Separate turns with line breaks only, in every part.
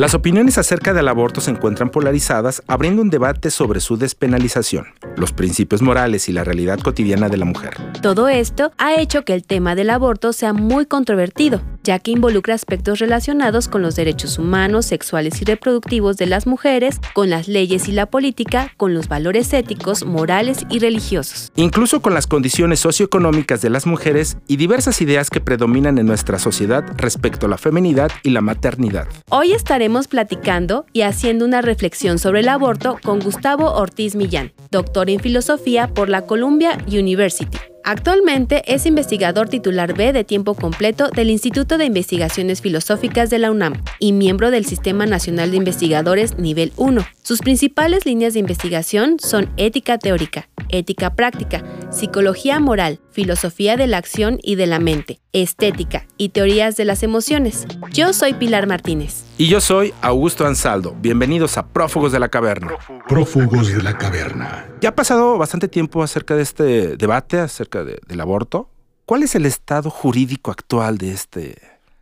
Las opiniones acerca del aborto se encuentran polarizadas, abriendo un debate sobre su despenalización, los principios morales y la realidad cotidiana de la mujer.
Todo esto ha hecho que el tema del aborto sea muy controvertido, ya que involucra aspectos relacionados con los derechos humanos, sexuales y reproductivos de las mujeres, con las leyes y la política, con los valores éticos, morales y religiosos.
Incluso con las condiciones socioeconómicas de las mujeres y diversas ideas que predominan en nuestra sociedad respecto a la feminidad y la maternidad.
Hoy estaremos platicando y haciendo una reflexión sobre el aborto con Gustavo Ortiz Millán, doctor en filosofía por la Columbia University. Actualmente es investigador titular B de tiempo completo del Instituto de Investigaciones Filosóficas de la UNAM y miembro del Sistema Nacional de Investigadores Nivel 1. Sus principales líneas de investigación son ética teórica, ética práctica, psicología moral, filosofía de la acción y de la mente, estética y teorías de las emociones. Yo soy Pilar Martínez.
Y yo soy Augusto Ansaldo. Bienvenidos a Prófugos de la Caverna.
Prófugos de la caverna.
Ya ha pasado bastante tiempo acerca de este debate, acerca del aborto. ¿Cuál es el estado jurídico actual de este,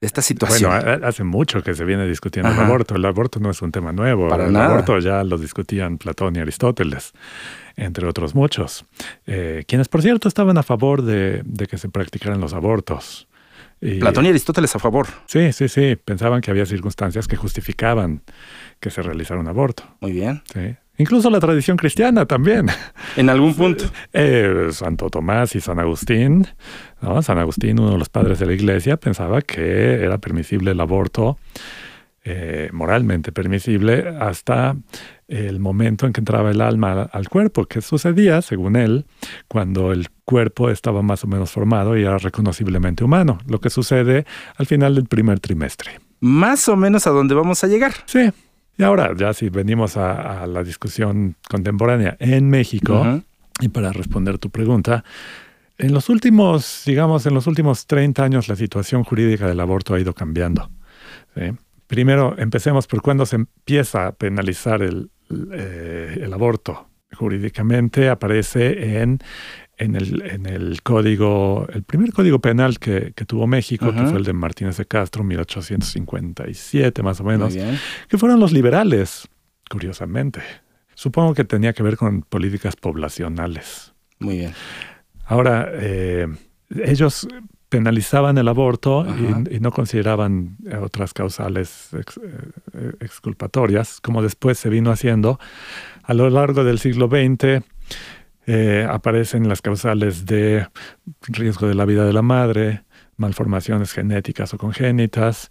esta situación.
Bueno, hace mucho que se viene discutiendo el aborto. El aborto no es un tema nuevo. el aborto ya lo discutían Platón y Aristóteles, entre otros muchos, eh, quienes por cierto estaban a favor de, que se practicaran los abortos.
Platón y Aristóteles a favor.
Sí, sí, sí. Pensaban que había circunstancias que justificaban que se realizara un aborto.
Muy bien.
Sí. Incluso la tradición cristiana también.
En algún punto.
Eh, Santo Tomás y San Agustín, San Agustín, uno de los padres de la iglesia, pensaba que era permisible el aborto, eh, moralmente permisible, hasta el momento en que entraba el alma al cuerpo, que sucedía, según él, cuando el cuerpo estaba más o menos formado y era reconociblemente humano, lo que sucede al final del primer trimestre.
Más o menos a dónde vamos a llegar.
Sí, y ahora, ya si venimos a, la discusión contemporánea en México, y para responder tu pregunta, en los últimos, digamos, en los últimos 30 años la situación jurídica del aborto ha ido cambiando. Primero, empecemos por cuando se empieza a penalizar el, eh, el aborto. Jurídicamente aparece en en el, en el código, el primer código penal que, tuvo México, que fue el de Martínez de Castro, 1857 más o menos, que fueron los liberales, curiosamente. Supongo que tenía que ver con políticas poblacionales.
Muy bien.
Ahora, eh, ellos penalizaban el aborto y, no consideraban otras causales eh, exculpatorias, como después se vino haciendo a lo largo del siglo XX eh, aparecen las causales de riesgo de la vida de la madre, malformaciones genéticas o congénitas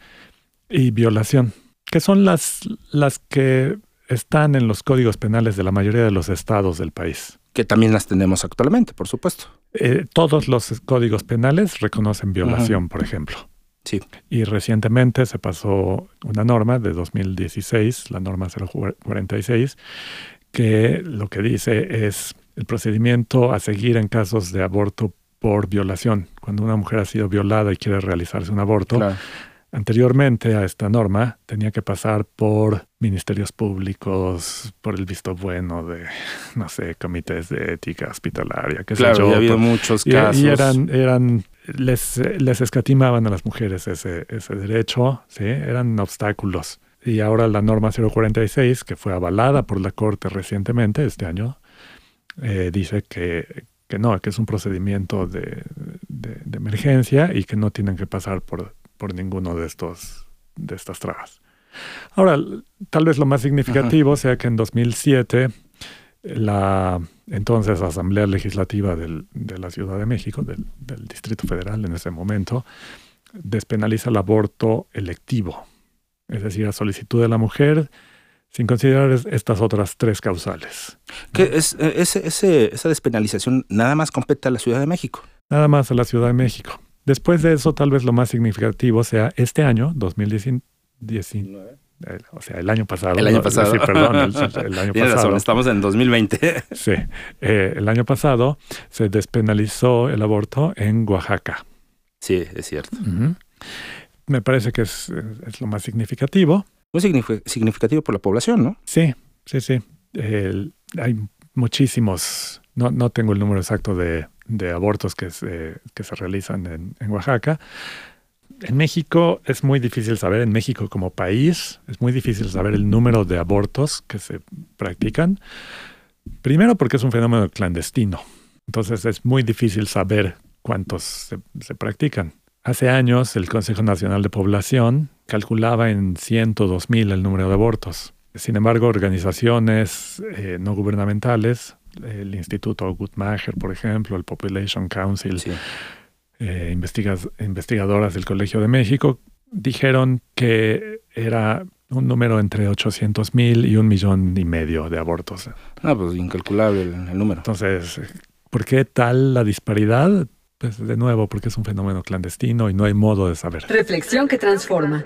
y violación, que son las, las que están en los códigos penales de la mayoría de los estados del país.
Que también las tenemos actualmente, por supuesto.
Eh, todos los códigos penales reconocen violación, por ejemplo.
Sí.
Y recientemente se pasó una norma de 2016, la norma 046, que lo que dice es el procedimiento a seguir en casos de aborto por violación. Cuando una mujer ha sido violada y quiere realizarse un aborto, anteriormente a esta norma tenía que pasar por ministerios públicos, por el visto bueno de, no sé, comités de ética hospitalaria, qué
claro,
sé yo.
Y ha habido muchos casos.
Y, eran, eran les, les escatimaban a las mujeres ese, ese derecho, ¿sí? Eran obstáculos. Y ahora la norma 046, que fue avalada por la Corte recientemente, este año, eh, dice que, que, no, que es un procedimiento de, de, emergencia y que no tienen que pasar por, por ninguno de, estos, de estas trabas. Ahora, tal vez lo más significativo sea que en 2007 la entonces Asamblea Legislativa del, de la Ciudad de México, del, del, Distrito Federal en ese momento, despenaliza el aborto electivo, es decir, a solicitud de la mujer sin considerar estas otras tres causales.
Que es, eh, ese, esa despenalización nada más compete a la Ciudad de México.
Nada más a la Ciudad de México. Después de eso, tal vez lo más significativo sea este año, 2019, o sea, el año pasado.
El año pasado.
Sí, perdón, el, año
Tienes
pasado.
razón, estamos en 2020.
Sí, eh, el año pasado se despenalizó el aborto en Oaxaca.
Sí, es cierto.
Me parece que es, es, lo más significativo.
Muy significativo por la población, ¿no?
Sí, sí, sí. Hay muchísimos, no, no tengo el número exacto de, de abortos que se, que se realizan en, en Oaxaca, en México es muy difícil saber, en México como país, es muy difícil saber el número de abortos que se practican. Primero porque es un fenómeno clandestino. Entonces es muy difícil saber cuántos se, se practican. Hace años el Consejo Nacional de Población calculaba en 102 mil el número de abortos. Sin embargo, organizaciones eh, no gubernamentales, el Instituto Guttmacher, por ejemplo, el Population Council, sí eh, investigadoras del Colegio de México dijeron que era un número entre 800 mil y un millón y medio de abortos.
Ah, pues incalculable el, el, número.
Entonces, ¿por qué tal la disparidad? Pues de nuevo, porque es un fenómeno clandestino y no hay modo de saber.
Reflexión que transforma.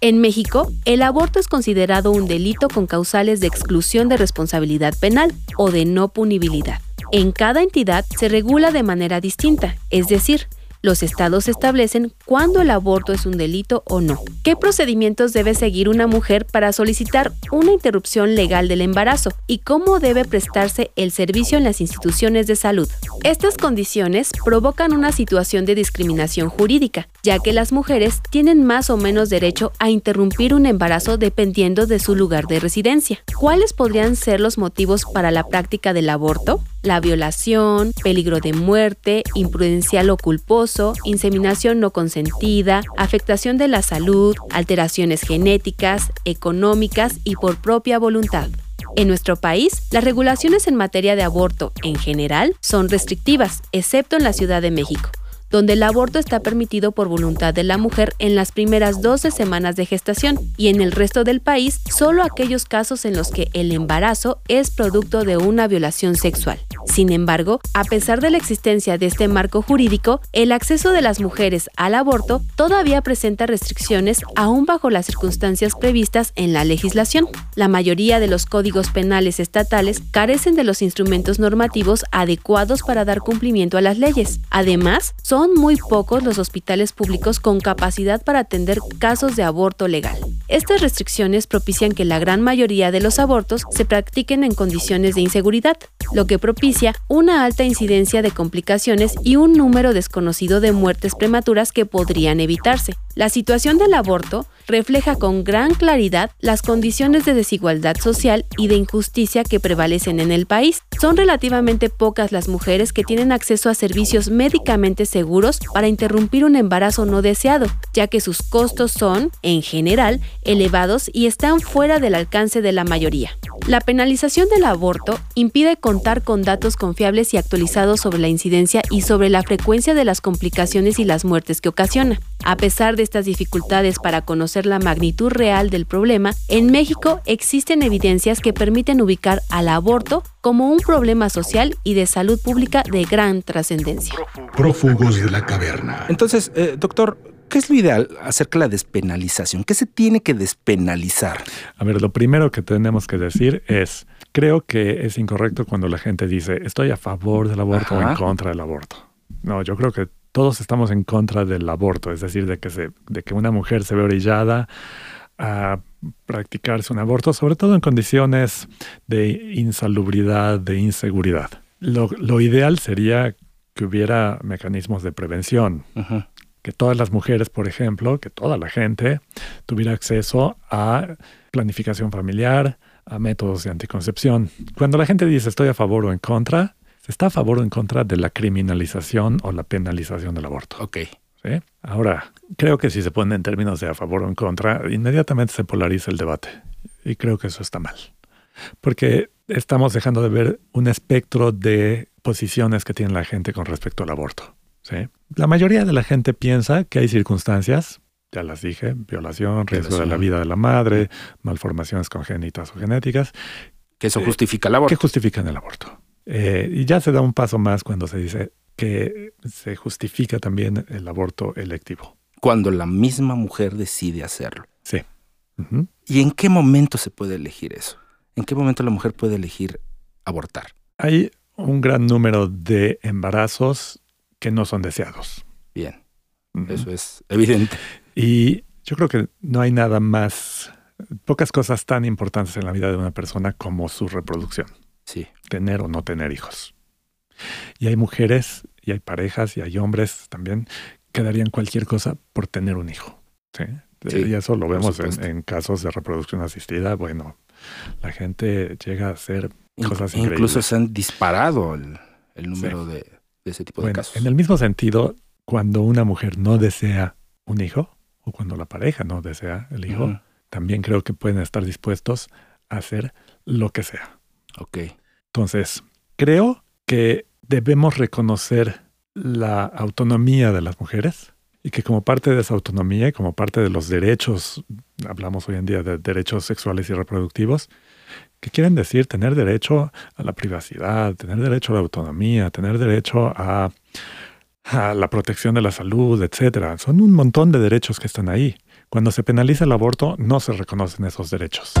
En México, el aborto es considerado un delito con causales de exclusión de responsabilidad penal o de no punibilidad. En cada entidad se regula de manera distinta, es decir, los estados establecen cuándo el aborto es un delito o no. ¿Qué procedimientos debe seguir una mujer para solicitar una interrupción legal del embarazo? ¿Y cómo debe prestarse el servicio en las instituciones de salud? Estas condiciones provocan una situación de discriminación jurídica, ya que las mujeres tienen más o menos derecho a interrumpir un embarazo dependiendo de su lugar de residencia. ¿Cuáles podrían ser los motivos para la práctica del aborto? La violación, peligro de muerte, imprudencial o culposo, inseminación no consentida, afectación de la salud, alteraciones genéticas, económicas y por propia voluntad. En nuestro país, las regulaciones en materia de aborto, en general, son restrictivas, excepto en la Ciudad de México donde el aborto está permitido por voluntad de la mujer en las primeras 12 semanas de gestación y en el resto del país solo aquellos casos en los que el embarazo es producto de una violación sexual. Sin embargo, a pesar de la existencia de este marco jurídico, el acceso de las mujeres al aborto todavía presenta restricciones aún bajo las circunstancias previstas en la legislación. La mayoría de los códigos penales estatales carecen de los instrumentos normativos adecuados para dar cumplimiento a las leyes. Además, son son muy pocos los hospitales públicos con capacidad para atender casos de aborto legal. Estas restricciones propician que la gran mayoría de los abortos se practiquen en condiciones de inseguridad, lo que propicia una alta incidencia de complicaciones y un número desconocido de muertes prematuras que podrían evitarse. La situación del aborto refleja con gran claridad las condiciones de desigualdad social y de injusticia que prevalecen en el país. Son relativamente pocas las mujeres que tienen acceso a servicios médicamente seguros para interrumpir un embarazo no deseado, ya que sus costos son, en general, elevados y están fuera del alcance de la mayoría. La penalización del aborto impide contar con datos confiables y actualizados sobre la incidencia y sobre la frecuencia de las complicaciones y las muertes que ocasiona. A pesar de estas dificultades para conocer la magnitud real del problema, en México existen evidencias que permiten ubicar al aborto como un problema social y de salud pública de gran trascendencia.
Prófugos de la caverna.
Entonces, eh, doctor, ¿qué es lo ideal acerca de la despenalización? ¿Qué se tiene que despenalizar?
A ver, lo primero que tenemos que decir es, creo que es incorrecto cuando la gente dice, estoy a favor del aborto Ajá. o en contra del aborto. No, yo creo que todos estamos en contra del aborto, es decir, de que, se, de que una mujer se ve orillada a practicarse un aborto, sobre todo en condiciones de insalubridad, de inseguridad. Lo, lo ideal sería que hubiera mecanismos de prevención, que todas las mujeres, por ejemplo, que toda la gente tuviera acceso a planificación familiar, a métodos de anticoncepción. Cuando la gente dice estoy a favor o en contra, se está a favor o en contra de la criminalización o la penalización del aborto.
Ok.
¿Sí? Ahora, creo que si se pone en términos de a favor o en contra, inmediatamente se polariza el debate. Y creo que eso está mal. Porque estamos dejando de ver un espectro de posiciones que tiene la gente con respecto al aborto. ¿sí? La mayoría de la gente piensa que hay circunstancias, ya las dije, violación, riesgo de la vida de la madre, malformaciones congénitas o genéticas.
Que eso justifica el aborto.
Que justifican el aborto. Eh, y ya se da un paso más cuando se dice que se justifica también el aborto electivo.
cuando la misma mujer decide hacerlo.
Sí.
¿Y en qué momento se puede elegir eso? ¿En qué momento la mujer puede elegir abortar?
Hay un gran número de embarazos que no son deseados.
Bien, eso es evidente.
Y yo creo que no hay nada más, pocas cosas tan importantes en la vida de una persona como su reproducción.
Sí.
Tener o no tener hijos. Y hay mujeres, y hay parejas, y hay hombres también que darían cualquier cosa por tener un hijo. Sí. y eso lo vemos en, casos de reproducción asistida. Bueno, la gente llega a hacer cosas increíbles.
Incluso se han disparado el, número de, ese tipo de casos.
En el mismo sentido, cuando una mujer no desea un hijo, o cuando la pareja no desea el hijo, también creo que pueden estar dispuestos a hacer lo que sea.
Ok.
Entonces, creo que debemos reconocer la autonomía de las mujeres y que como parte de esa autonomía como parte de los derechos, hablamos hoy en día de derechos sexuales y reproductivos, que quieren decir tener derecho a la privacidad, tener derecho a la autonomía, tener derecho a, a la protección de la salud, etcétera. Son un montón de derechos que están ahí. Cuando se penaliza el aborto, no se reconocen esos derechos.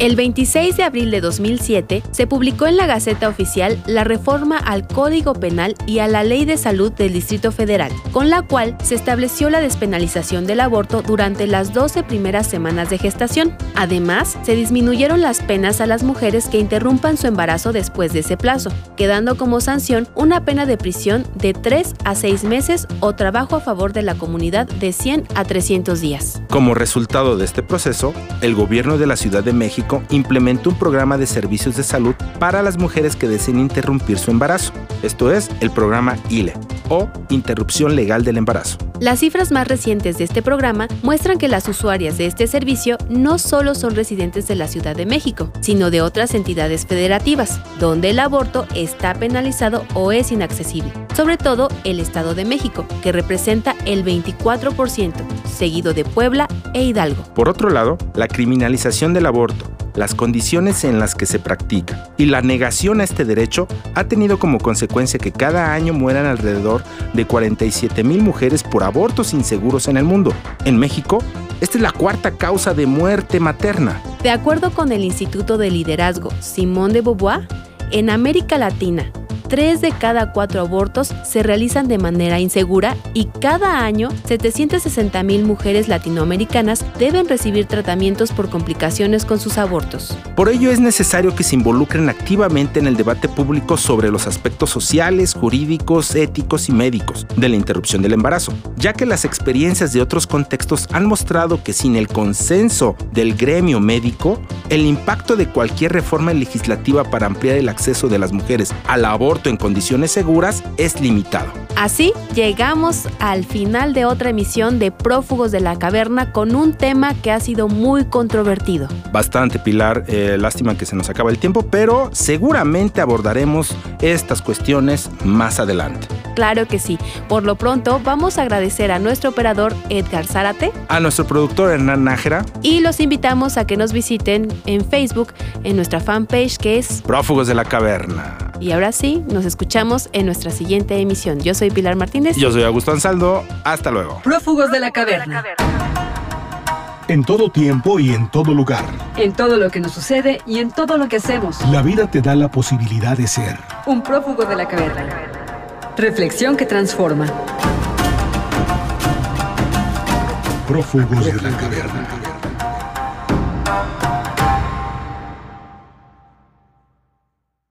El 26 de abril de 2007 se publicó en la Gaceta Oficial la reforma al Código Penal y a la Ley de Salud del Distrito Federal, con la cual se estableció la despenalización del aborto durante las 12 primeras semanas de gestación. Además, se disminuyeron las penas a las mujeres que interrumpan su embarazo después de ese plazo, quedando como sanción una pena de prisión de 3 a 6 meses o trabajo a favor de la comunidad de 100 a 300 días.
Como resultado de este proceso, el gobierno de la Ciudad de México implementó un programa de servicios de salud para las mujeres que deseen interrumpir su embarazo. Esto es el programa ILE o Interrupción Legal del Embarazo.
Las cifras más recientes de este programa muestran que las usuarias de este servicio no solo son residentes de la Ciudad de México, sino de otras entidades federativas, donde el aborto está penalizado o es inaccesible, sobre todo el Estado de México, que representa el 24%, seguido de Puebla e Hidalgo.
Por otro lado, la criminalización del aborto las condiciones en las que se practica y la negación a este derecho ha tenido como consecuencia que cada año mueran alrededor de 47 mil mujeres por abortos inseguros en el mundo. En México, esta es la cuarta causa de muerte materna.
De acuerdo con el Instituto de Liderazgo Simón de Beauvoir, en América Latina, Tres de cada cuatro abortos se realizan de manera insegura y cada año 760 mil mujeres latinoamericanas deben recibir tratamientos por complicaciones con sus abortos.
Por ello es necesario que se involucren activamente en el debate público sobre los aspectos sociales, jurídicos, éticos y médicos de la interrupción del embarazo, ya que las experiencias de otros contextos han mostrado que sin el consenso del gremio médico, el impacto de cualquier reforma legislativa para ampliar el acceso de las mujeres al aborto en condiciones seguras es limitado.
Así llegamos al final de otra emisión de Prófugos de la Caverna con un tema que ha sido muy controvertido.
Bastante, Pilar. Eh, lástima que se nos acaba el tiempo, pero seguramente abordaremos estas cuestiones más adelante.
Claro que sí. Por lo pronto, vamos a agradecer a nuestro operador Edgar Zárate,
a nuestro productor Hernán Nájera
y los invitamos a que nos visiten en Facebook en nuestra fanpage que es
Prófugos de la Caverna.
Y ahora sí, nos escuchamos en nuestra siguiente emisión. Yo soy Pilar Martínez.
Yo soy Augusto Ansaldo. Hasta luego.
Prófugos de la caverna.
En todo tiempo y en todo lugar.
En todo lo que nos sucede y en todo lo que hacemos.
La vida te da la posibilidad de ser.
Un prófugo de la caverna. Reflexión que transforma.
Prófugos de la caverna.